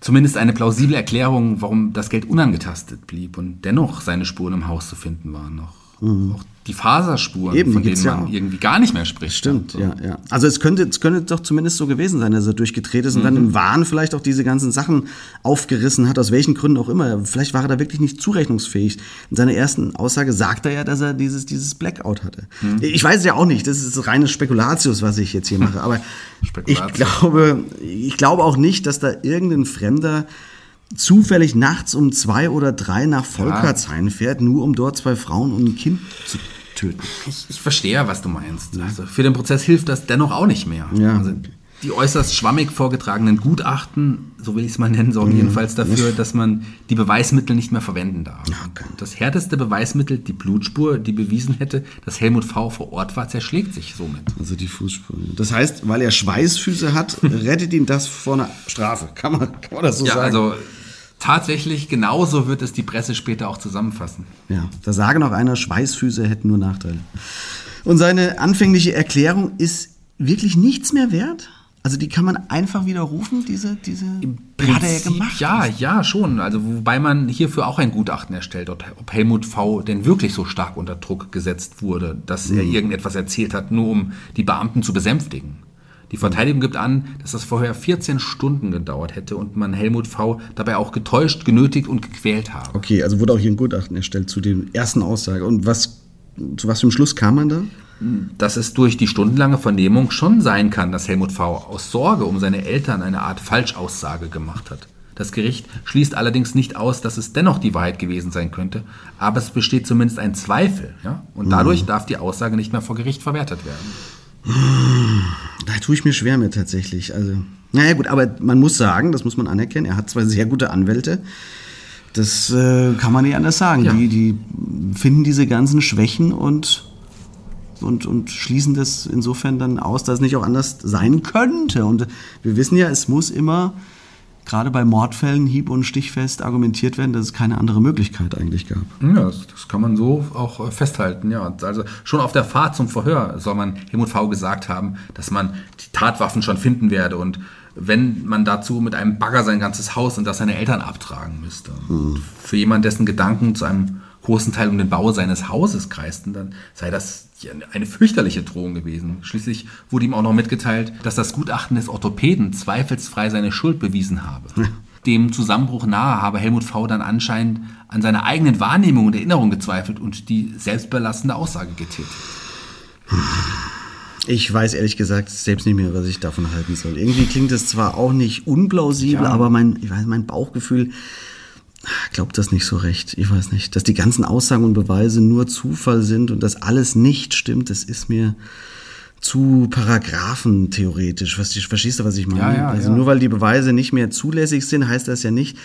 zumindest eine plausible Erklärung, warum das Geld unangetastet blieb und dennoch seine Spuren im Haus zu finden waren noch. Auch die Faserspuren, Mhm. Eben, von denen ja man auch. irgendwie gar nicht mehr spricht. Stimmt, ja, ja. Also es könnte, es könnte doch zumindest so gewesen sein, dass er durchgedreht ist und dann im Wahn vielleicht auch diese ganzen Sachen aufgerissen hat, aus welchen Gründen auch immer. Vielleicht war er da wirklich nicht zurechnungsfähig. In seiner ersten Aussage sagt er ja, dass er dieses, dieses Blackout hatte. Ich weiß es ja auch nicht, das ist reines Spekulatius, was ich jetzt hier mache, aber ich glaube, ich glaube auch nicht, dass da irgendein Fremder zufällig nachts um zwei oder drei nach Volkertshain fährt, nur um dort zwei Frauen und ein Kind zu töten. Ich, ich verstehe, ja, was du meinst. Also für den Prozess hilft das dennoch auch nicht mehr. Ja. Also die äußerst schwammig vorgetragenen Gutachten, so will ich es mal nennen, sorgen jedenfalls dafür, dass man die Beweismittel nicht mehr verwenden darf. Okay. Das härteste Beweismittel, die Blutspur, die bewiesen hätte, dass Helmut V. vor Ort war, zerschlägt sich somit. Also die Fußspuren. Das heißt, weil er Schweißfüße hat, rettet ihn das vor einer Strafe. Kann man, kann man das so Ja, sagen? also tatsächlich genauso wird es die Presse später auch zusammenfassen. Ja, da sage noch einer, Schweißfüße hätten nur Nachteile. Und seine anfängliche Erklärung ist wirklich nichts mehr wert? Also die kann man einfach widerrufen, diese, diese hat er ja Prinzip, gemacht. Ja, ja, schon. Also wobei man hierfür auch ein Gutachten erstellt, ob Helmut V. denn wirklich so stark unter Druck gesetzt wurde, dass er Mhm. irgendetwas erzählt hat, nur um die Beamten zu besänftigen. Die Verteidigung gibt an, dass das vorher 14 Stunden gedauert hätte und man Helmut V. dabei auch getäuscht, genötigt und gequält habe. Okay, also wurde auch hier ein Gutachten erstellt zu der ersten Aussage. Und was, zu was für einem Schluss kam man da? dass es durch die stundenlange Vernehmung schon sein kann, dass Helmut V. aus Sorge um seine Eltern eine Art Falschaussage gemacht hat. Das Gericht schließt allerdings nicht aus, dass es dennoch die Wahrheit gewesen sein könnte, aber es besteht zumindest ein Zweifel. Ja? Und dadurch darf die Aussage nicht mehr vor Gericht verwertet werden. Da tue ich mir schwer mit tatsächlich. Also, naja, gut, aber man muss sagen, das muss man anerkennen, er hat zwei sehr gute Anwälte. Das äh, kann man nicht anders sagen. Ja. Die, die finden diese ganzen Schwächen und, und, und schließen das insofern dann aus, dass es nicht auch anders sein könnte. Und wir wissen ja, es muss immer, gerade bei Mordfällen, hieb- und stichfest argumentiert werden, dass es keine andere Möglichkeit eigentlich gab. Ja, das, das kann man so auch äh, festhalten. Ja, also schon auf der Fahrt zum Verhör soll man Helmut V gesagt haben, dass man die Tatwaffen schon finden werde und wenn man dazu mit einem Bagger sein ganzes Haus und das seine Eltern abtragen müsste. Und für jemanden, dessen Gedanken zu einem großen Teil um den Bau seines Hauses kreisten, dann sei das eine fürchterliche Drohung gewesen. Schließlich wurde ihm auch noch mitgeteilt, dass das Gutachten des Orthopäden zweifelsfrei seine Schuld bewiesen habe. Dem Zusammenbruch nahe habe Helmut V. dann anscheinend an seiner eigenen Wahrnehmung und Erinnerung gezweifelt und die selbstbelastende Aussage getätigt. Ich weiß ehrlich gesagt selbst nicht mehr, was ich davon halten soll. Irgendwie klingt es zwar auch nicht unplausibel, Ja. aber mein, ich weiß, mein Bauchgefühl glaubt das nicht so recht. Ich weiß nicht. Dass die ganzen Aussagen und Beweise nur Zufall sind und dass alles nicht stimmt, das ist mir zu paragraphentheoretisch. Was- Verstehst du, was ich meine? Ja, ja, also ja. nur weil die Beweise nicht mehr zulässig sind, heißt das ja nicht,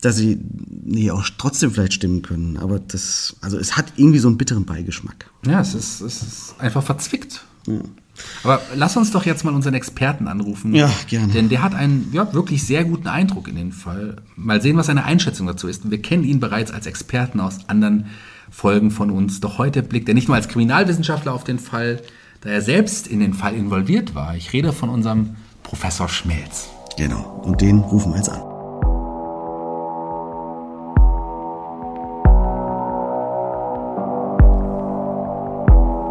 dass sie nee, auch trotzdem vielleicht stimmen können. Aber das, also es hat irgendwie so einen bitteren Beigeschmack. Ja, es ist, es ist einfach verzwickt. Aber lass uns doch jetzt mal unseren Experten anrufen. Ja, gerne. Denn der hat einen ja, wirklich sehr guten Eindruck in den Fall. Mal sehen, was seine Einschätzung dazu ist. Wir kennen ihn bereits als Experten aus anderen Folgen von uns. Doch heute blickt er nicht nur als Kriminalwissenschaftler auf den Fall, da er selbst in den Fall involviert war. Ich rede von unserem Professor Schmelz. Genau. Und den rufen wir jetzt an.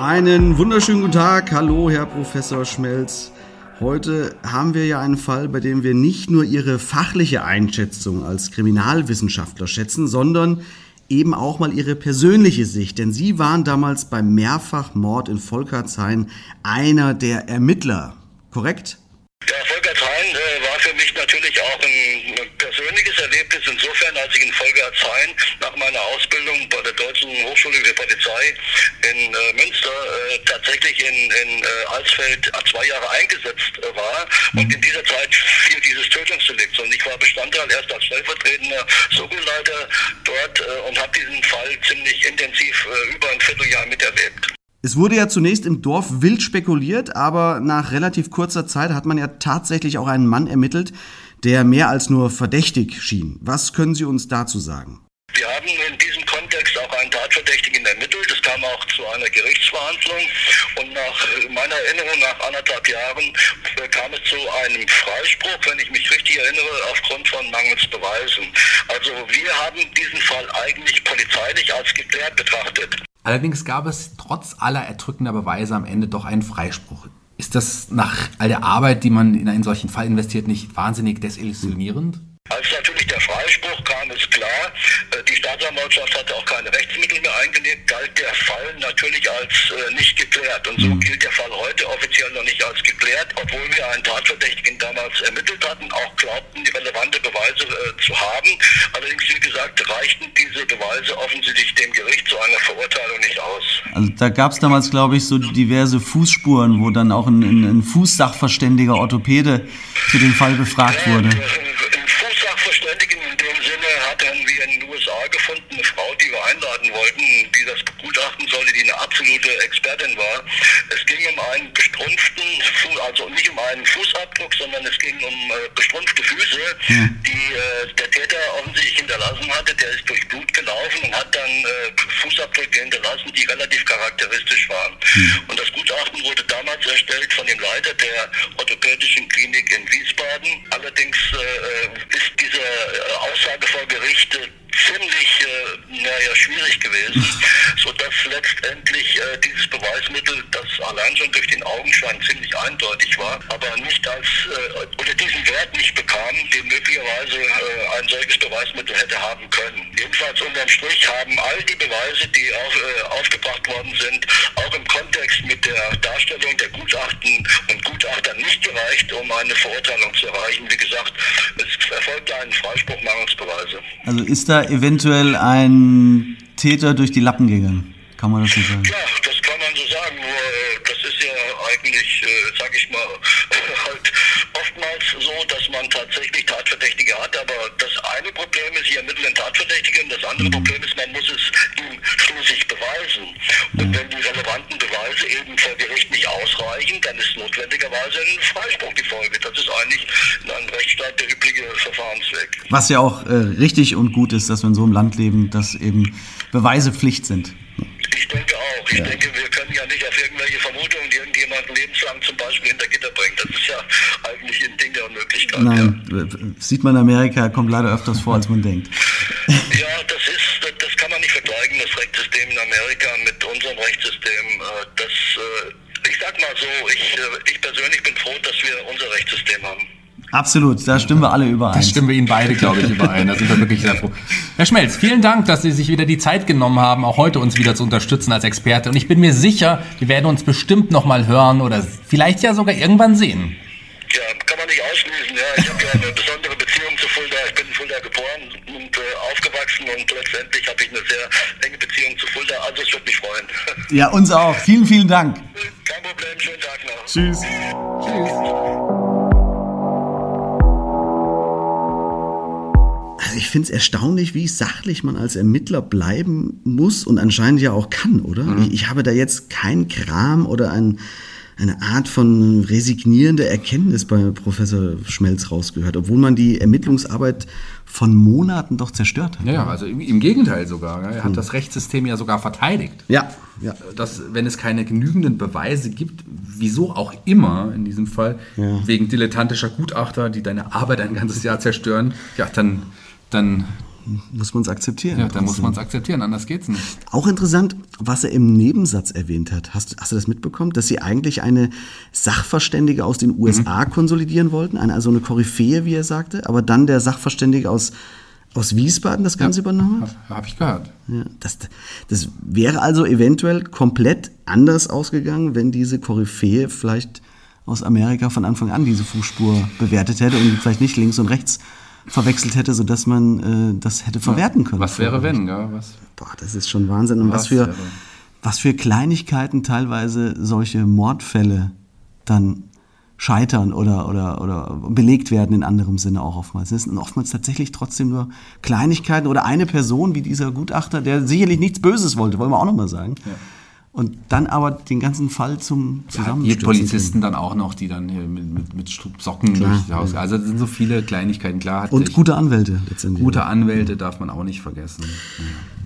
Einen wunderschönen guten Tag. Hallo, Herr Professor Schmelz. Heute haben wir ja einen Fall, bei dem wir nicht nur Ihre fachliche Einschätzung als Kriminalwissenschaftler schätzen, sondern eben auch mal Ihre persönliche Sicht. Denn Sie waren damals beim Mehrfachmord in Volkertshain einer der Ermittler. Korrekt? Ja, Volkertshain äh, war für mich natürlich auch ein, ein persönliches Erlebnis insofern, als ich in Volkertshain nach meiner Ausbildung bei der Deutschen Hochschule für Polizei in äh, Münster äh, tatsächlich in, in äh, Alsfeld zwei Jahre eingesetzt äh, war und in dieser Zeit fiel dieses Tötungsdelikt und ich war Bestandteil erst als stellvertretender Soko-Leiter dort äh, und habe diesen Fall ziemlich intensiv äh, über ein Vierteljahr miterlebt. Es wurde ja zunächst im Dorf wild spekuliert, aber nach relativ kurzer Zeit hat man ja tatsächlich auch einen Mann ermittelt, der mehr als nur verdächtig schien. Was können Sie uns dazu sagen? Wir haben in diesem Kontext auch einen Tatverdächtigen ermittelt. Es kam auch zu einer Gerichtsverhandlung und nach meiner Erinnerung nach anderthalb Jahren äh, kam es zu einem Freispruch, wenn ich mich richtig erinnere, aufgrund von mangels Beweisen. Also wir haben diesen Fall eigentlich polizeilich als geklärt betrachtet. Allerdings gab es trotz aller erdrückender Beweise am Ende doch einen Freispruch. Ist das nach all der Arbeit, die man in einen solchen Fall investiert, nicht wahnsinnig desillusionierend? Als natürlich der Freispruch kam, ist klar, äh, die Staatsanwaltschaft hatte auch keine Rechtsmittel mehr eingelegt, galt der Fall natürlich als äh, nicht geklärt. Und so gilt der Fall heute offiziell noch nicht als geklärt, obwohl wir einen Tatverdächtigen damals ermittelt hatten, auch glaubten, die relevante Beweise äh, zu haben. Allerdings, wie gesagt, reichten diese Beweise offensichtlich dem Gericht zu einer Verurteilung nicht. Also da gab es damals, glaube ich, so diverse Fußspuren, wo dann auch ein, ein, ein Fußsachverständiger Orthopäde zu dem Fall befragt wurde. Ein Fußsachverständigen in dem Sinne hatten wir in den USA gefunden, eine Frau, die wir einladen wollten, die das begutachten sollte, die eine absolute Expertin war. Es ging um einen bestrumpften, also nicht um einen Fußabdruck, sondern es ging um äh, bestrumpfte Füße, die äh, der Täter offensichtlich hinterlassen hatte. Der ist durch Blut und hat dann äh, Fußabdrücke hinterlassen, die relativ charakteristisch waren. Und das Gutachten wurde damals erstellt von dem Leiter der orthopädischen Klinik in Wiesbaden. Allerdings äh, ist diese äh, Aussage vor Gericht äh, ziemlich äh, naja, schwierig gewesen, sodass letztendlich äh, dieses Beweismittel, das allein schon durch den Augenschein ziemlich eindeutig war, aber nicht als äh, oder diesen Wert nicht bekam, den möglicherweise äh, ein solches Beweismittel hätte haben können. Jedenfalls unterm Strich haben all die Beweise, die auf, äh, aufgebracht worden sind, auch im Kontext mit der Darstellung der Gutachten und Gutachter nicht gereicht, um eine Verurteilung zu erreichen. Wie gesagt, es erfolgte ein Freispruch mangels Beweise. Also ist da eventuell ein Täter durch die Lappen gegangen? Kann man das so sagen? Ja, das kann man so sagen, nur äh, das ist ja eigentlich, äh, sag ich mal, halt oftmals so, dass man tatsächlich Tatverdächtige hat, aber das eine Problem ist, hier ermitteln Tatverdächtige und das andere Problem ist, man muss es ihm schließlich beweisen. Und wenn die relevanten Beweise eben vor Gericht nicht ausreichen, dann ist notwendigerweise ein Freispruch die Folge. Das ist eigentlich in einem Rechtsstaat der übliche Verfahrensweg. Was ja auch äh, richtig und gut ist, dass wir in so einem Land leben, dass eben Beweise Pflicht sind. Ich denke auch. Ich denke, wir können ja nicht auf irgendwelche Vermutungen irgendjemanden lebenslang zum Beispiel hinter Gitter bringen. Das ist ja eigentlich ein Ding der Unmöglichkeit. Nein, äh, sieht man in Amerika, kommt leider öfters vor, als man denkt. Ja. ja, das ist, das kann man nicht vergleichen, das Rechtssystem in Amerika mit unserem Rechtssystem. Äh, Das, äh, ich sag mal so, ich, äh, ich persönlich bin froh, dass wir unser Rechtssystem haben. Absolut, da stimmen wir alle überein. Da stimmen wir Ihnen beide, glaube ich, überein. Da sind wir wirklich sehr froh. Herr Schmelz, vielen Dank, dass Sie sich wieder die Zeit genommen haben, auch heute uns wieder zu unterstützen als Experte. Und ich bin mir sicher, wir werden uns bestimmt noch mal hören oder vielleicht ja sogar irgendwann sehen. Ja, kann man nicht ausschließen. Ja, ich habe ja eine besondere Beziehung zu Fulda. Ich bin in Fulda geboren und äh, aufgewachsen und letztendlich habe ich eine sehr enge Beziehung zu Fulda. Also es würde mich freuen. Ja, uns auch. Vielen, vielen Dank. Kein Problem, schönen Tag noch. Tschüss. Also ich finde es erstaunlich, wie sachlich man als Ermittler bleiben muss und anscheinend ja auch kann, oder? Ich, ich habe da jetzt kein Kram oder ein, eine Art von resignierender Erkenntnis bei Professor Schmelz rausgehört, obwohl man die Ermittlungsarbeit von Monaten doch zerstört hat. Ja, ja, also im, Gegenteil sogar. Er hat das Rechtssystem ja sogar verteidigt. Ja, ja. dass wenn es keine genügenden Beweise gibt, wieso auch immer in diesem Fall, Ja. wegen dilettantischer Gutachter, die deine Arbeit ein ganzes Jahr zerstören, ja, dann, dann, Muss man es akzeptieren. ja, dann muss man es akzeptieren, anders geht's nicht. Auch interessant, was er im Nebensatz erwähnt hat. Hast, hast du das mitbekommen? Dass sie eigentlich eine Sachverständige aus den USA konsolidieren wollten, eine, also eine Koryphäe, wie er sagte, aber dann der Sachverständige aus, aus Wiesbaden das Ganze übernommen hat? Habe ich gehört. Ja, das, das wäre also eventuell komplett anders ausgegangen, wenn diese Koryphäe vielleicht aus Amerika von Anfang an diese Fußspur bewertet hätte und vielleicht nicht links und rechts verwechselt hätte, sodass man äh, das hätte verwerten können. Was wäre wenn, gell? Was? Boah, das ist schon Wahnsinn. Und was, Was für, wäre? was für Kleinigkeiten teilweise solche Mordfälle dann scheitern oder, oder, oder belegt werden in anderem Sinne auch oftmals. Es sind oftmals tatsächlich trotzdem nur Kleinigkeiten oder eine Person wie dieser Gutachter, der sicherlich nichts Böses wollte, wollen wir auch nochmal sagen. Und dann aber den ganzen Fall zum Ja, die Polizisten dann auch noch, die dann hier mit, mit, mit Socken durch das Haus. Also das sind so viele Kleinigkeiten, klar. Hat Und sich- gute Anwälte letztendlich. gute Anwälte darf man auch nicht vergessen.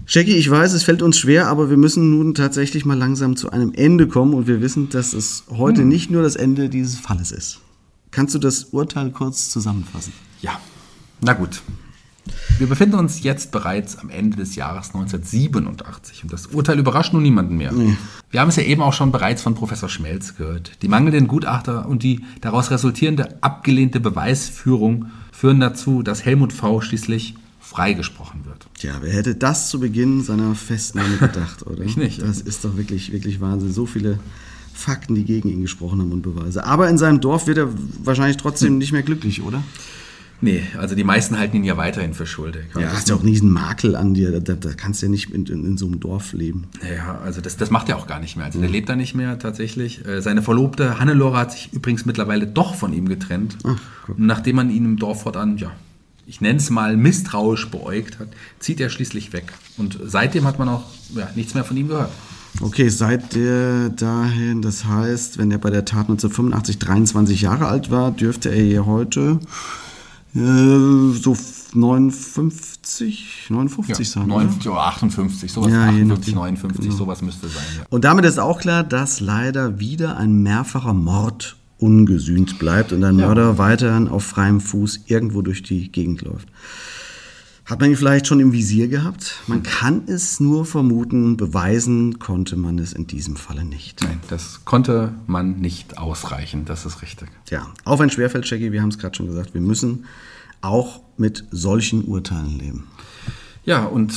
Jackie, ich weiß, es fällt uns schwer, aber wir müssen nun tatsächlich mal langsam zu einem Ende kommen und wir wissen, dass es heute nicht nur das Ende dieses Falles ist. Kannst du das Urteil kurz zusammenfassen? Ja, na gut. Wir befinden uns jetzt bereits am Ende des Jahres 1987 und das Urteil überrascht nun niemanden mehr. Wir haben es ja eben auch schon bereits von Professor Schmelz gehört. Die mangelnden Gutachter und die daraus resultierende abgelehnte Beweisführung führen dazu, dass Helmut V. schließlich freigesprochen wird. Tja, wer hätte das zu Beginn seiner Festnahme gedacht, oder? Ich nicht. Das ist doch wirklich, wirklich Wahnsinn. So viele Fakten, die gegen ihn gesprochen haben und Beweise. Aber in seinem Dorf wird er wahrscheinlich trotzdem nicht mehr glücklich, oder? Nee, also die meisten halten ihn ja weiterhin für schuldig. Ja, hast ja auch nie einen Makel an dir. Da, da kannst du ja nicht in, in, in so einem Dorf leben. Ja, also das, das macht er auch gar nicht mehr. Also der lebt da nicht mehr tatsächlich. Äh, Seine Verlobte Hannelore hat sich übrigens mittlerweile doch von ihm getrennt. Und nachdem man ihn im Dorf fortan, ja, ich nenne es mal misstrauisch beäugt hat, zieht er schließlich weg. Und seitdem hat man auch ja, nichts mehr von ihm gehört. Okay, seit der dahin, das heißt, wenn er bei der Tat 1985 23 Jahre alt war, dürfte er hier heute so 59, 59 sein. oder? 59 oder 58, sowas, Ja, je 58, nachdem. 59, Genau. sowas müsste sein. Ja. Und damit ist auch klar, dass leider wieder ein mehrfacher Mord ungesühnt bleibt und ein Mörder weiterhin auf freiem Fuß irgendwo durch die Gegend läuft. Hat man ihn vielleicht schon im Visier gehabt? Man kann es nur vermuten, beweisen konnte man es in diesem Falle nicht. Nein, das konnte man nicht ausreichen, das ist richtig. Ja, auch ein Schwerfeld, Shaggy, wir haben es gerade schon gesagt, wir müssen auch mit solchen Urteilen leben. Ja, und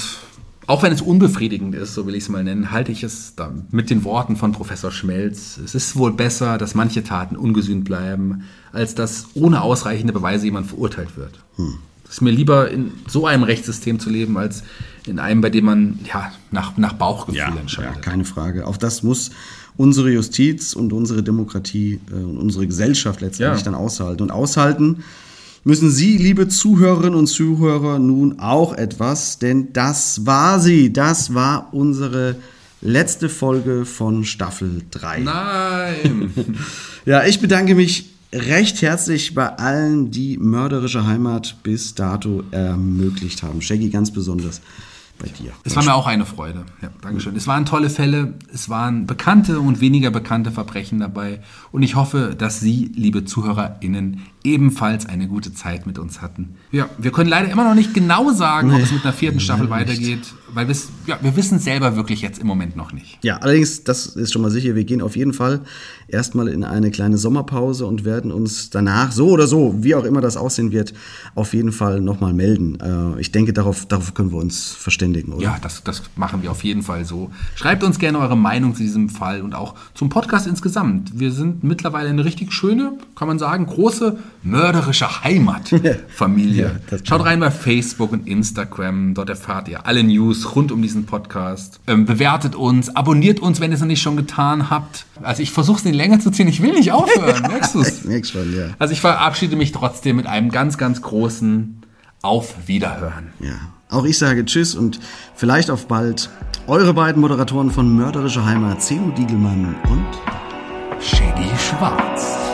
auch wenn es unbefriedigend ist, so will ich es mal nennen, halte ich es mit den Worten von Professor Schmelz. Es ist wohl besser, dass manche Taten ungesühnt bleiben, als dass ohne ausreichende Beweise jemand verurteilt wird. Hm. Es ist mir lieber, in so einem Rechtssystem zu leben, als in einem, bei dem man ja, nach, nach Bauchgefühl ja, entscheidet. Ja, keine Frage. Auch das muss unsere Justiz und unsere Demokratie äh, und unsere Gesellschaft letztendlich ja. dann aushalten. Und aushalten müssen Sie, liebe Zuhörerinnen und Zuhörer, nun auch etwas, denn das war sie. Das war unsere letzte Folge von Staffel 3. Nein! ja, ich bedanke mich recht herzlich bei allen, die mörderische Heimat bis dato ermöglicht haben. Shaggy ganz besonders bei dir. Es war mir auch eine Freude. Ja, Dankeschön. Es waren tolle Fälle, es waren bekannte und weniger bekannte Verbrechen dabei. Und ich hoffe, dass Sie, liebe ZuhörerInnen, ebenfalls eine gute Zeit mit uns hatten. Ja, wir können leider immer noch nicht genau sagen, nee, ob es mit einer vierten Staffel weitergeht, weil ja, wir wissen selber wirklich jetzt im Moment noch nicht. Ja, allerdings, das ist schon mal sicher, wir gehen auf jeden Fall erstmal in eine kleine Sommerpause und werden uns danach, so oder so, wie auch immer das aussehen wird, auf jeden Fall nochmal melden. Äh, ich denke, darauf, darauf können wir uns verständigen, oder? Ja, das, das machen wir auf jeden Fall so. Schreibt uns gerne eure Meinung zu diesem Fall und auch zum Podcast insgesamt. Wir sind mittlerweile eine richtig schöne, kann man sagen, große mörderische Heimatfamilie. ja, Schaut rein bei Facebook und Instagram, dort erfahrt ihr alle News rund um diesen Podcast. Ähm, bewertet uns, abonniert uns, wenn ihr es noch nicht schon getan habt. Also ich versuche es nicht länger zu ziehen, ich will nicht aufhören, merkst du es? Merkst schon, ja. Also ich verabschiede mich trotzdem mit einem ganz, ganz großen Auf Wiederhören. Ja. Auch ich sage Tschüss und vielleicht auf bald. Eure beiden Moderatoren von Mörderische Heimat, Zeno Diegelmann und Shaggy Schwarz.